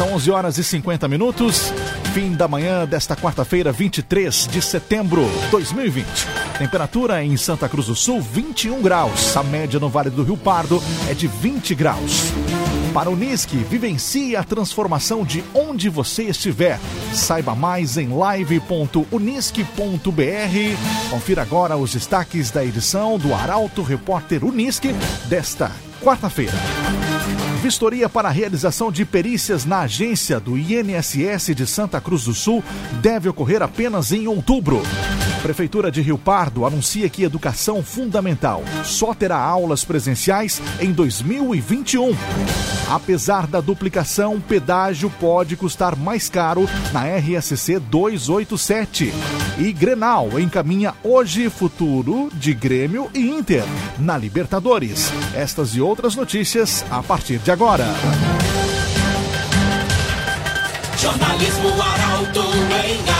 São 11 horas e 50 minutos. Fim da manhã desta quarta-feira, 23 de setembro de 2020. Temperatura em Santa Cruz do Sul, 21 graus. A média no Vale do Rio Pardo é de 20 graus. Para o Unisque, vivencie a transformação de onde você estiver. Saiba mais em live.unisque.br. Confira agora os destaques da edição do Arauto Repórter Unisque desta quarta-feira. Vistoria para a realização de perícias na agência do INSS de Santa Cruz do Sul deve ocorrer apenas em outubro. Prefeitura de Rio Pardo anuncia que educação fundamental só terá aulas presenciais em 2021. Apesar da duplicação, pedágio pode custar mais caro na RSC 287. E Grenal encaminha hoje futuro de Grêmio e Inter na Libertadores. Estas e outras notícias a partir de agora. Jornalismo Arauto em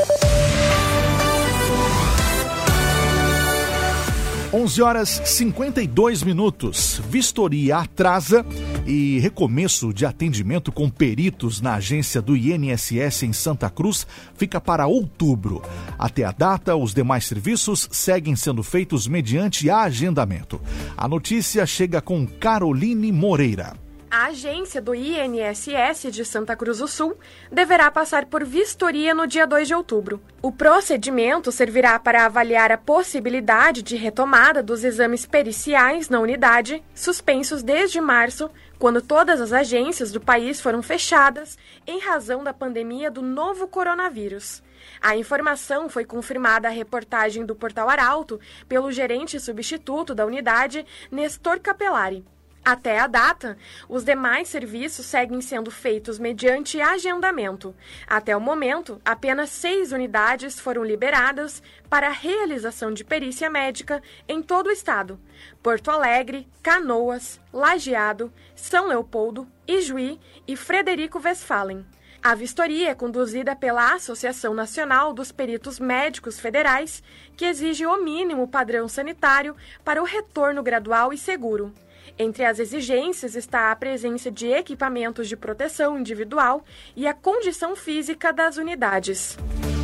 11 horas 52 minutos. Vistoria atrasa e recomeço de atendimento com peritos na agência do INSS em Santa Cruz fica para outubro. Até a data, os demais serviços seguem sendo feitos mediante agendamento. A notícia chega com Caroline Moreira. A agência do INSS de Santa Cruz do Sul deverá passar por vistoria no dia 2 de outubro. O procedimento servirá para avaliar a possibilidade de retomada dos exames periciais na unidade, suspensos desde março, quando todas as agências do país foram fechadas em razão da pandemia do novo coronavírus. A informação foi confirmada à reportagem do Portal Arauto pelo gerente substituto da unidade, Nestor Capelari. Até a data, os demais serviços seguem sendo feitos mediante agendamento. Até o momento, apenas seis unidades foram liberadas para a realização de perícia médica em todo o estado: Porto Alegre, Canoas, Lajeado, São Leopoldo, Ijuí e Frederico Westphalen. A vistoria é conduzida pela Associação Nacional dos Peritos Médicos Federais, que exige o mínimo padrão sanitário para o retorno gradual e seguro. Entre as exigências está a presença de equipamentos de proteção individual e a condição física das unidades.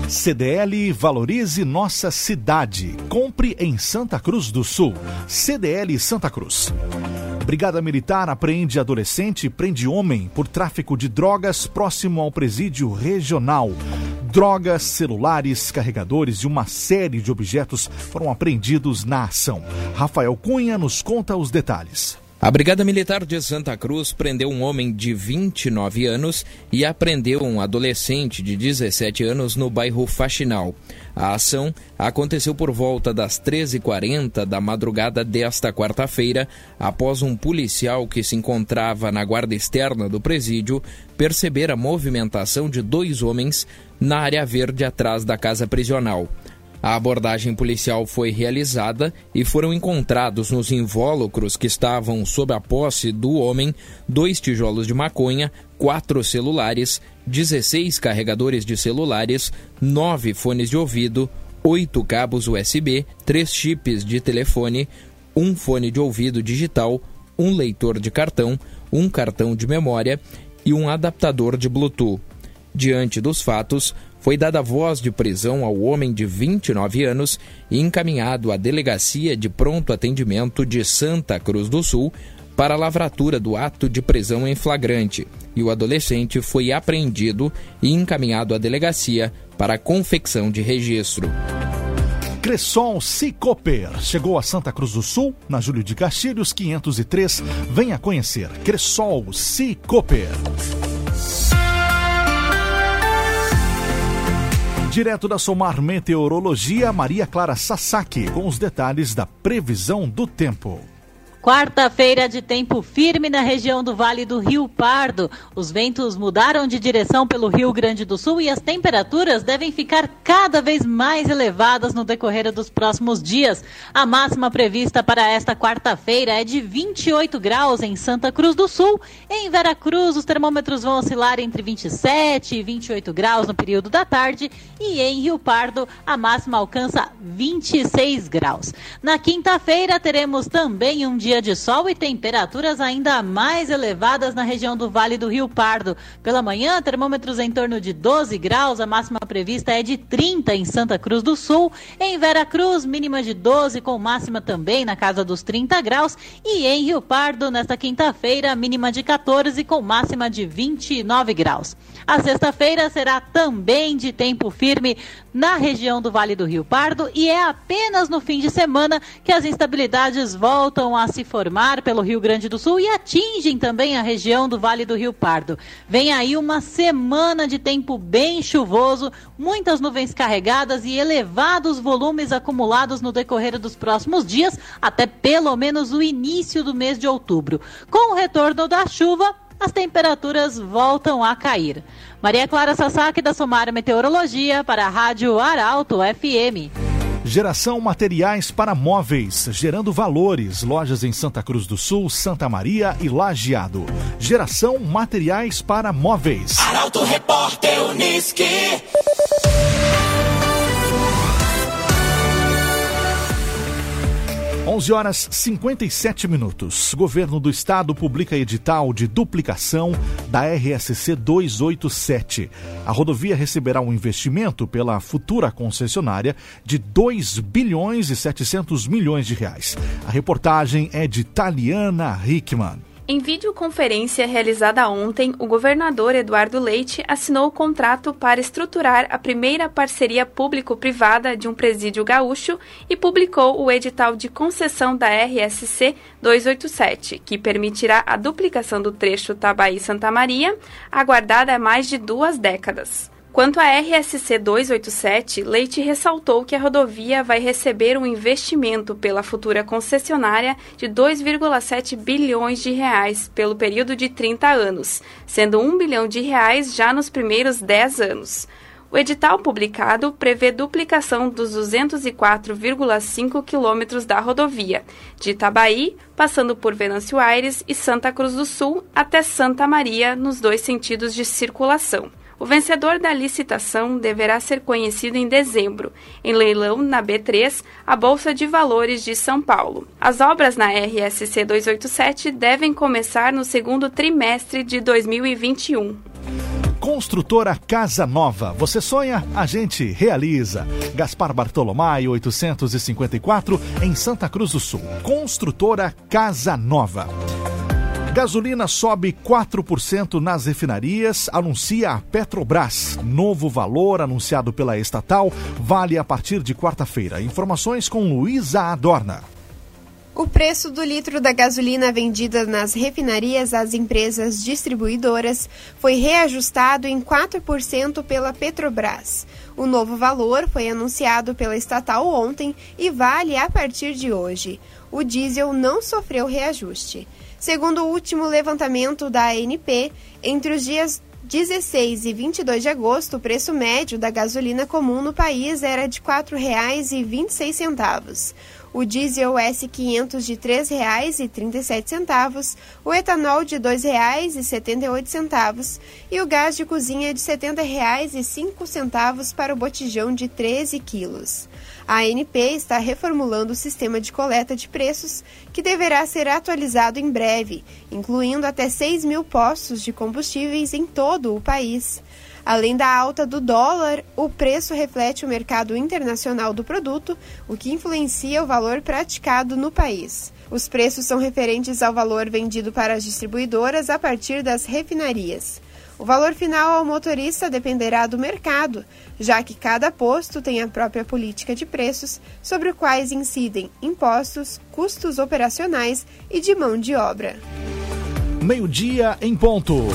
CDL Valorize Nossa Cidade. Compre em Santa Cruz do Sul. CDL Santa Cruz. Brigada Militar apreende adolescente e prende homem por tráfico de drogas próximo ao presídio regional. Drogas, celulares, carregadores e uma série de objetos foram apreendidos na ação. Rafael Cunha nos conta os detalhes. A Brigada Militar de Santa Cruz prendeu um homem de 29 anos e apreendeu um adolescente de 17 anos no bairro Faxinal. A ação aconteceu por volta das 13h40 da madrugada desta quarta-feira, após um policial que se encontrava na guarda externa do presídio perceber a movimentação de dois homens na área verde atrás da casa prisional. A abordagem policial foi realizada e foram encontrados nos invólucros que estavam sob a posse do homem dois tijolos de maconha, quatro celulares, 16 carregadores de celulares, nove fones de ouvido, oito cabos USB, três chips de telefone, um fone de ouvido digital, um leitor de cartão, um cartão de memória e um adaptador de Bluetooth. Diante dos fatos, foi dada voz de prisão ao homem de 29 anos e encaminhado à Delegacia de Pronto Atendimento de Santa Cruz do Sul para a lavratura do ato de prisão em flagrante, e o adolescente foi apreendido e encaminhado à delegacia para a confecção de registro. Cressol Cicoper chegou a Santa Cruz do Sul, na Júlio de Castilhos 503. Venha conhecer Cressol Cicoper. Direto da Somar Meteorologia, Maria Clara Sasaki, com os detalhes da previsão do tempo. Quarta-feira de tempo firme na região do Vale do Rio Pardo. Os ventos mudaram de direção pelo Rio Grande do Sul e as temperaturas devem ficar cada vez mais elevadas no decorrer dos próximos dias. A máxima prevista para esta quarta-feira é de 28 graus em Santa Cruz do Sul. Em Veracruz, os termômetros vão oscilar entre 27 e 28 graus no período da tarde. E em Rio Pardo, a máxima alcança 26 graus. Na quinta-feira, teremos também um dia dia de sol e temperaturas ainda mais elevadas na região do Vale do Rio Pardo. Pela manhã, termômetros em torno de 12 graus, a máxima prevista é de 30 em Santa Cruz do Sul. Em Vera Cruz, mínima de 12, com máxima também na casa dos 30 graus. E em Rio Pardo, nesta quinta-feira, mínima de 14, com máxima de 29 graus. A sexta-feira será também de tempo firme na região do Vale do Rio Pardo e é apenas no fim de semana que as instabilidades voltam a se formar pelo Rio Grande do Sul e atingem também a região do Vale do Rio Pardo. Vem aí uma semana de tempo bem chuvoso, muitas nuvens carregadas e elevados volumes acumulados no decorrer dos próximos dias, até pelo menos o início do mês de outubro. Com o retorno da chuva, as temperaturas voltam a cair. Maria Clara Sasaki, da Somar Meteorologia, para a Rádio Arauto FM. Geração Materiais para Móveis, gerando valores. Lojas em Santa Cruz do Sul, Santa Maria e Lajeado. Geração Materiais para Móveis. Arauto Repórter Uniski. 11 horas 57 minutos. Governo do Estado publica edital de duplicação da RSC 287. A rodovia receberá um investimento pela futura concessionária de 2 bilhões e 700 milhões de reais. A reportagem é de Taliana Hickman. Em videoconferência realizada ontem, o governador Eduardo Leite assinou o contrato para estruturar a primeira parceria público-privada de um presídio gaúcho e publicou o edital de concessão da RSC 287, que permitirá a duplicação do trecho Tabaí-Santa Maria, aguardada há mais de duas décadas. Quanto à RSC 287, Leite ressaltou que a rodovia vai receber um investimento pela futura concessionária de 2,7 bilhões de reais pelo período de 30 anos, sendo 1 bilhão de reais já nos primeiros 10 anos. O edital publicado prevê duplicação dos 204,5 quilômetros da rodovia, de Itabaí, passando por Venâncio Aires e Santa Cruz do Sul, até Santa Maria, nos dois sentidos de circulação. O vencedor da licitação deverá ser conhecido em dezembro, em leilão na B3, a Bolsa de Valores de São Paulo. As obras na RSC 287 devem começar no segundo trimestre de 2021. Construtora Casa Nova. Você sonha? A gente realiza. Gaspar Bartolomai, 854, em Santa Cruz do Sul. Construtora Casa Nova. Gasolina sobe 4% nas refinarias, anuncia a Petrobras. Novo valor anunciado pela estatal vale a partir de quarta-feira. Informações com Luísa Adorna. O preço do litro da gasolina vendida nas refinarias às empresas distribuidoras foi reajustado em 4% pela Petrobras. O novo valor foi anunciado pela estatal ontem e vale a partir de hoje. O diesel não sofreu reajuste. Segundo o último levantamento da ANP, entre os dias 16 e 22 de agosto, o preço médio da gasolina comum no país era de R$ 4,26 o diesel S500 de R$ 3,37, o etanol de R$ 2,78 e o gás de cozinha de R$ 70,05 para o botijão de 13 quilos. A ANP está reformulando o sistema de coleta de preços, que deverá ser atualizado em breve, incluindo até 6 mil postos de combustíveis em todo o país. Além da alta do dólar, o preço reflete o mercado internacional do produto, o que influencia o valor praticado no país. Os preços são referentes ao valor vendido para as distribuidoras a partir das refinarias. O valor final ao motorista dependerá do mercado, já que cada posto tem a própria política de preços, sobre os quais incidem impostos, custos operacionais e de mão de obra. Meio-dia em ponto.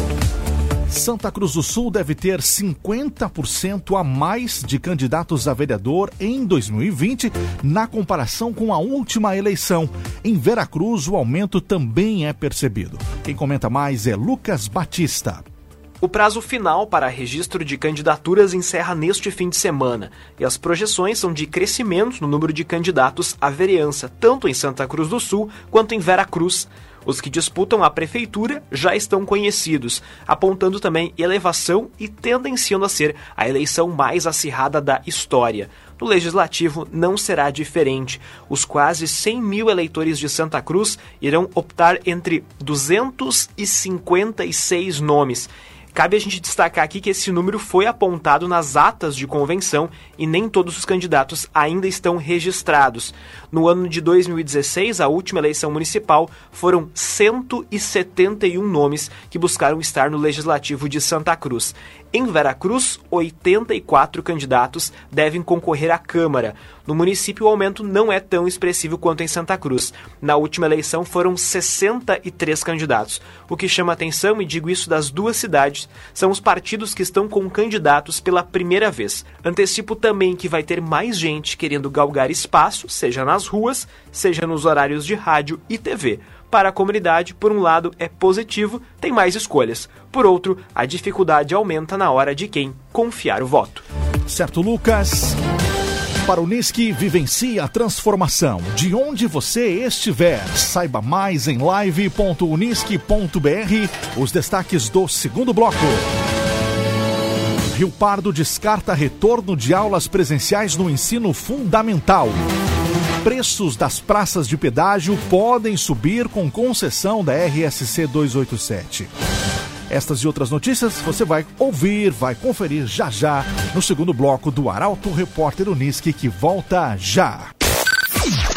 Santa Cruz do Sul deve ter 50% a mais de candidatos a vereador em 2020, na comparação com a última eleição. Em Veracruz, o aumento também é percebido. Quem comenta mais é Lucas Batista. O prazo final para registro de candidaturas encerra neste fim de semana e as projeções são de crescimento no número de candidatos à vereança, tanto em Santa Cruz do Sul quanto em Veracruz. Os que disputam a prefeitura já estão conhecidos, apontando também elevação e tendenciando a ser a eleição mais acirrada da história. No legislativo não será diferente. Os quase 100 mil eleitores de Santa Cruz irão optar entre 256 nomes Cabe a gente destacar aqui que esse número foi apontado nas atas de convenção e nem todos os candidatos ainda estão registrados. No ano de 2016, a última eleição municipal, foram 171 nomes que buscaram estar no Legislativo de Santa Cruz. Em Veracruz, 84 candidatos devem concorrer à Câmara. No município, o aumento não é tão expressivo quanto em Santa Cruz. Na última eleição, foram 63 candidatos. O que chama atenção, e digo isso das duas cidades, são os partidos que estão com candidatos pela primeira vez. Antecipo também que vai ter mais gente querendo galgar espaço, seja nas ruas, seja nos horários de rádio e TV. Para a comunidade, por um lado, é positivo, tem mais escolhas. Por outro, a dificuldade aumenta na hora de quem confiar o voto. Certo, Lucas? Para o Unisque, vivencie a transformação de onde você estiver. Saiba mais em live.unisque.br os destaques do segundo bloco. Rio Pardo descarta retorno de aulas presenciais no ensino fundamental preços das praças de pedágio podem subir com concessão da RSC 287. Estas e outras notícias você vai ouvir, vai conferir já já no segundo bloco do Arauto Repórter Unisque que volta já.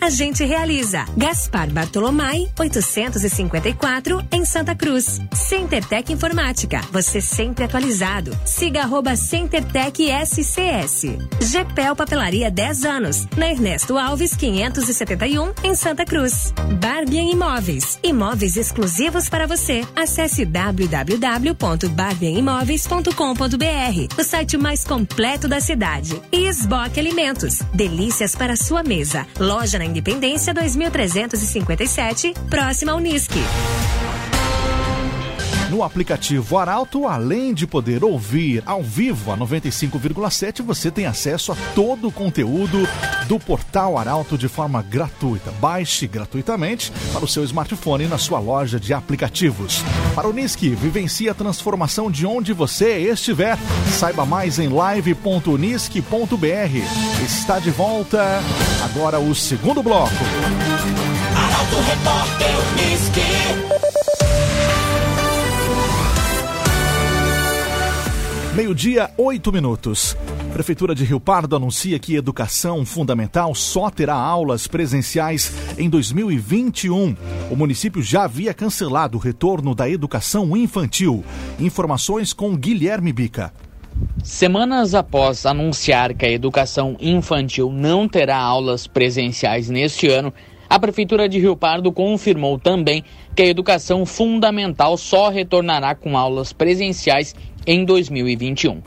a gente realiza. Gaspar Bartolomai, 854, em Santa Cruz. CenterTech Informática. Você sempre atualizado. Siga arroba CenterTech SCS. GPEL Papelaria 10 anos. Na Ernesto Alves 571 em Santa Cruz. Barbian Imóveis. Imóveis exclusivos para você. Acesse www.barbianimóveis.com.br. O site mais completo da cidade. E Esboque Alimentos. Delícias para sua mesa. Loja na Independência 2357, próxima ao Unisque. No aplicativo Arauto, além de poder ouvir ao vivo a 95,7, você tem acesso a todo o conteúdo do portal Arauto de forma gratuita. Baixe gratuitamente para o seu smartphone na sua loja de aplicativos. Para o Unisque, vivencie a transformação de onde você estiver. Saiba mais em live.unisque.br. Está de volta agora o segundo bloco. Arauto Repórter Unisque. Meio-dia, oito minutos. Prefeitura de Rio Pardo anuncia que educação fundamental só terá aulas presenciais em 2021. O município já havia cancelado o retorno da educação infantil. Informações com Guilherme Bica. Semanas após anunciar que a educação infantil não terá aulas presenciais neste ano, a Prefeitura de Rio Pardo confirmou também que a educação fundamental só retornará com aulas presenciais em 2021.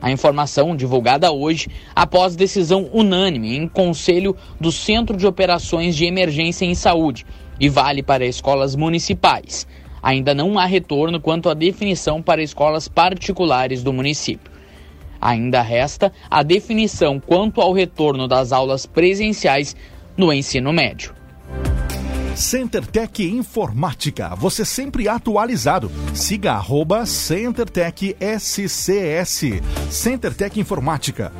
A informação divulgada hoje após decisão unânime em Conselho do Centro de Operações de Emergência em Saúde e vale para escolas municipais. Ainda não há retorno quanto à definição para escolas particulares do município. Ainda resta a definição quanto ao retorno das aulas presenciais no ensino médio. CenterTech Informática, você sempre atualizado. Siga arroba CenterTech SCS. CenterTech Informática.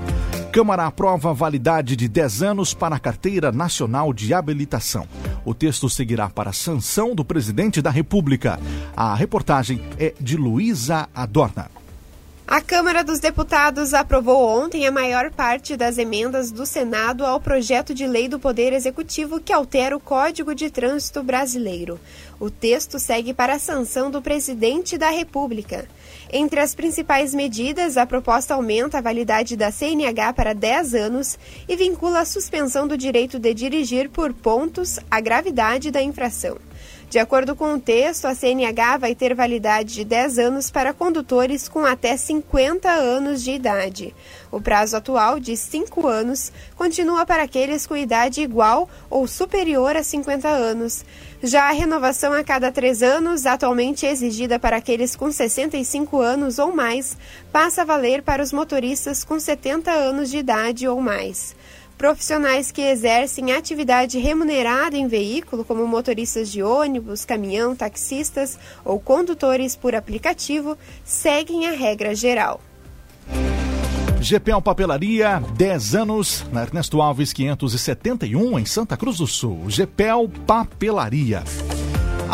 Câmara aprova validade de 10 anos para a Carteira Nacional de Habilitação. O texto seguirá para a sanção do presidente da República. A reportagem é de Luísa Adorna. A Câmara dos Deputados aprovou ontem a maior parte das emendas do Senado ao projeto de lei do Poder Executivo que altera o Código de Trânsito Brasileiro. O texto segue para a sanção do presidente da República. Entre as principais medidas, a proposta aumenta a validade da CNH para 10 anos e vincula a suspensão do direito de dirigir por pontos à gravidade da infração. De acordo com o texto, a CNH vai ter validade de 10 anos para condutores com até 50 anos de idade. O prazo atual, de 5 anos, continua para aqueles com idade igual ou superior a 50 anos. Já a renovação a cada 3 anos, atualmente exigida para aqueles com 65 anos ou mais, passa a valer para os motoristas com 70 anos de idade ou mais. Profissionais que exercem atividade remunerada em veículo, como motoristas de ônibus, caminhão, taxistas ou condutores por aplicativo, seguem a regra geral. GPL Papelaria, 10 anos, na Ernesto Alves 571, em Santa Cruz do Sul. GPL Papelaria.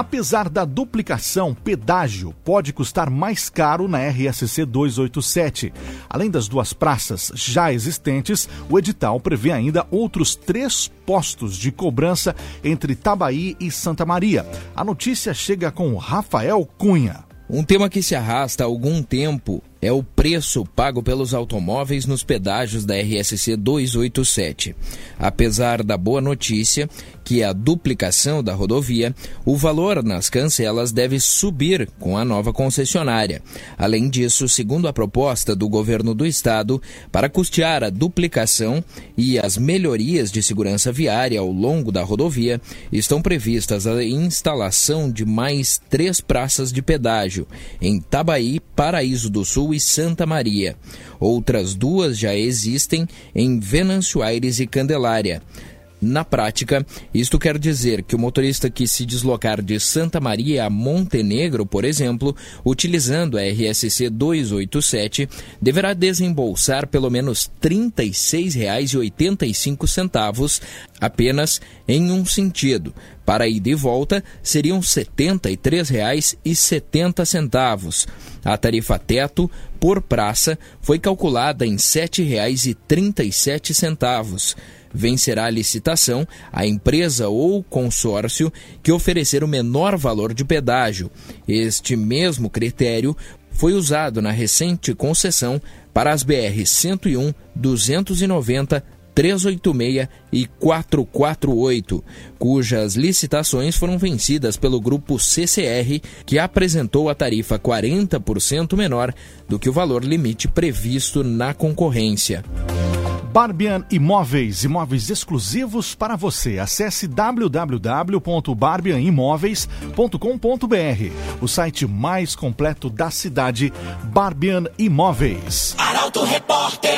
Apesar da duplicação, pedágio pode custar mais caro na RSC 287. Além das duas praças já existentes, o edital prevê ainda outros três postos de cobrança entre Tabaí e Santa Maria. A notícia chega com Rafael Cunha. Um tema que se arrasta há algum tempo é o preço pago pelos automóveis nos pedágios da RSC 287. Apesar da boa notícia, que é a duplicação da rodovia, o valor nas cancelas deve subir com a nova concessionária. Além disso, segundo a proposta do governo do estado, para custear a duplicação e as melhorias de segurança viária ao longo da rodovia, estão previstas a instalação de mais três praças de pedágio em Tabaí, Paraíso do Sul e Santa Maria. Outras duas já existem em Venâncio Aires e Candelária. Na prática, isto quer dizer que o motorista que se deslocar de Santa Maria a Montenegro, por exemplo, utilizando a RSC 287, deverá desembolsar pelo menos R$ 36,85 apenas em um sentido. Para ida e volta, seriam R$ 73,70. A tarifa teto por praça foi calculada em R$ 7,37 vencerá a licitação a empresa ou consórcio que oferecer o menor valor de pedágio. Este mesmo critério foi usado na recente concessão para as BR 101, 290, 386 e 448, cujas licitações foram vencidas pelo grupo CCR, que apresentou a tarifa 40% menor do que o valor limite previsto na concorrência. Barbian Imóveis, imóveis exclusivos para você. Acesse www.barbianimóveis.com.br, o site mais completo da cidade, Barbian Imóveis. Arauto Repórter.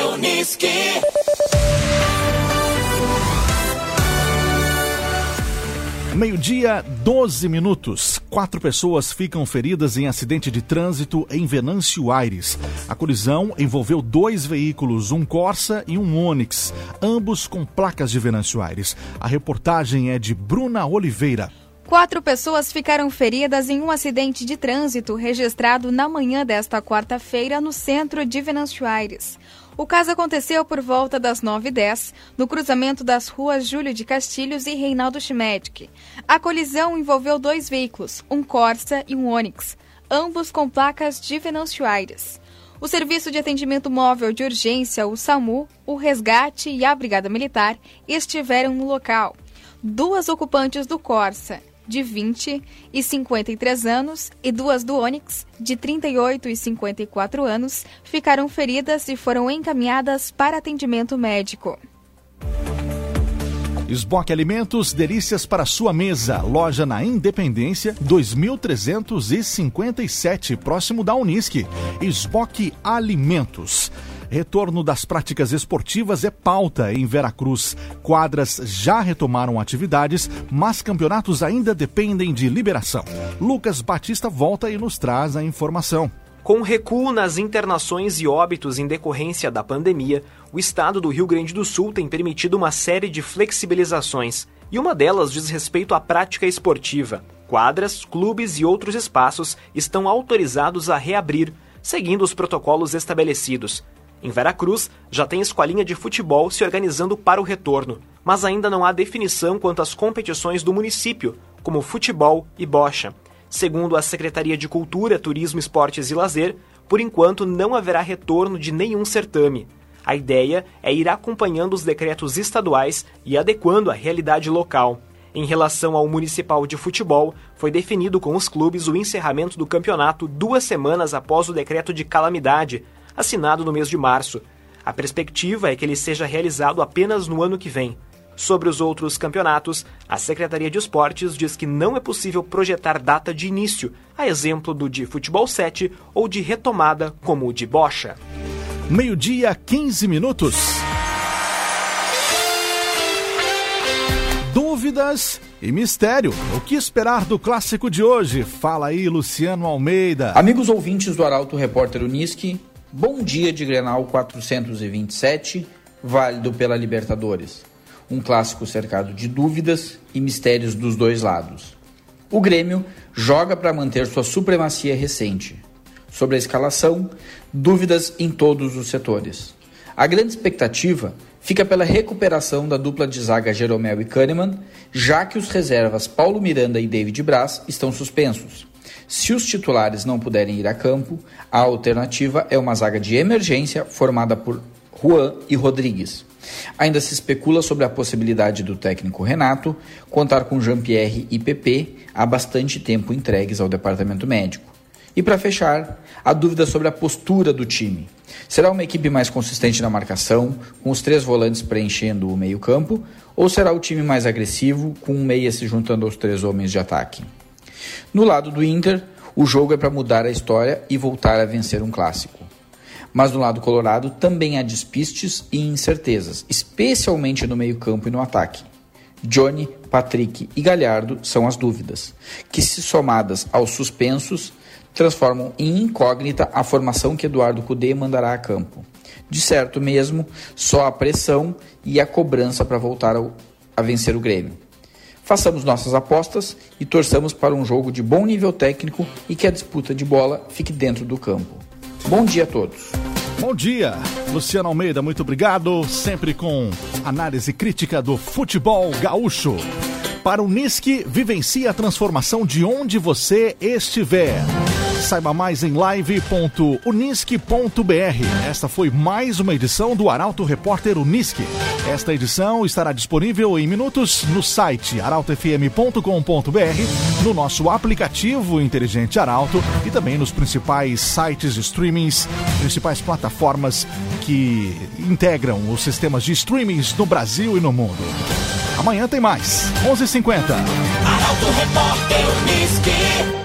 Meio-dia, 12 minutos. Quatro pessoas ficam feridas em acidente de trânsito em Venâncio Aires. A colisão envolveu dois veículos, um Corsa e um Onix, ambos com placas de Venâncio Aires. A reportagem é de Bruna Oliveira. Quatro pessoas ficaram feridas em um acidente de trânsito registrado na manhã desta quarta-feira no centro de Venâncio Aires. O caso aconteceu por volta das 9h10, no cruzamento das ruas Júlio de Castilhos e Reinaldo Schmedic. A colisão envolveu dois veículos, um Corsa e um Onix, ambos com placas de Venâncio Aires. O Serviço de Atendimento Móvel de Urgência, o SAMU, o Resgate e a Brigada Militar estiveram no local. Duas ocupantes do Corsa, de 20 e 53 anos, e duas do Onix, de 38 e 54 anos, ficaram feridas e foram encaminhadas para atendimento médico. Esboque Alimentos, delícias para sua mesa. Loja na Independência, 2357, próximo da Unisque. Esboque Alimentos. Retorno das práticas esportivas é pauta em Veracruz. Quadras já retomaram atividades, mas campeonatos ainda dependem de liberação. Lucas Batista volta e nos traz a informação. Com recuo nas internações e óbitos em decorrência da pandemia, o estado do Rio Grande do Sul tem permitido uma série de flexibilizações, e uma delas diz respeito à prática esportiva. Quadras, clubes e outros espaços estão autorizados a reabrir, seguindo os protocolos estabelecidos. Em Veracruz, já tem escolinha de futebol se organizando para o retorno, mas ainda não há definição quanto às competições do município, como futebol e bocha. Segundo a Secretaria de Cultura, Turismo, Esportes e Lazer, por enquanto não haverá retorno de nenhum certame. A ideia é ir acompanhando os decretos estaduais e adequando à realidade local. Em relação ao Municipal de Futebol, foi definido com os clubes o encerramento do campeonato duas semanas após o decreto de calamidade, assinado no mês de março. A perspectiva é que ele seja realizado apenas no ano que vem. Sobre os outros campeonatos, a Secretaria de Esportes diz que não é possível projetar data de início, a exemplo do de futebol 7 ou de retomada como o de bocha. Meio-dia, 15 minutos. Dúvidas e mistério. O que esperar do clássico de hoje? Fala aí, Luciano Almeida. Amigos ouvintes do Arauto Repórter Uniski, bom dia de Grenal 427, válido pela Libertadores um clássico cercado de dúvidas e mistérios dos dois lados. O Grêmio joga para manter sua supremacia recente. Sobre a escalação, dúvidas em todos os setores. A grande expectativa fica pela recuperação da dupla de zaga Jeromel e Kahneman, já que os reservas Paulo Miranda e David Braz estão suspensos. Se os titulares não puderem ir a campo, a alternativa é uma zaga de emergência formada por Juan e Rodrigues. Ainda se especula sobre a possibilidade do técnico Renato contar com Jean-Pierre e PP há bastante tempo entregues ao departamento médico. E para fechar, a dúvida sobre a postura do time. Será uma equipe mais consistente na marcação, com os três volantes preenchendo o meio-campo, ou será o time mais agressivo, com um meia se juntando aos três homens de ataque? No lado do Inter, o jogo é para mudar a história e voltar a vencer um clássico. Mas no lado colorado também há despistes e incertezas, especialmente no meio-campo e no ataque. Johnny, Patrick e Galhardo são as dúvidas, que se somadas aos suspensos, transformam em incógnita a formação que Eduardo Cudê mandará a campo. De certo mesmo, só a pressão e a cobrança para voltar ao, a vencer o Grêmio. Façamos nossas apostas e torçamos para um jogo de bom nível técnico e que a disputa de bola fique dentro do campo. Bom dia a todos. Bom dia, Luciano Almeida, muito obrigado. Sempre com análise crítica do futebol gaúcho. Para o NISC, vivencie a transformação de onde você estiver. Saiba mais em live.unisque.br. Esta foi mais uma edição do Arauto Repórter Unisque. Esta edição estará disponível em minutos no site arautofm.com.br, no nosso aplicativo inteligente Arauto e também nos principais sites de streamings, principais plataformas que integram os sistemas de streamings no Brasil e no mundo. Amanhã tem mais. 11:50. Arauto Repórter Unisque.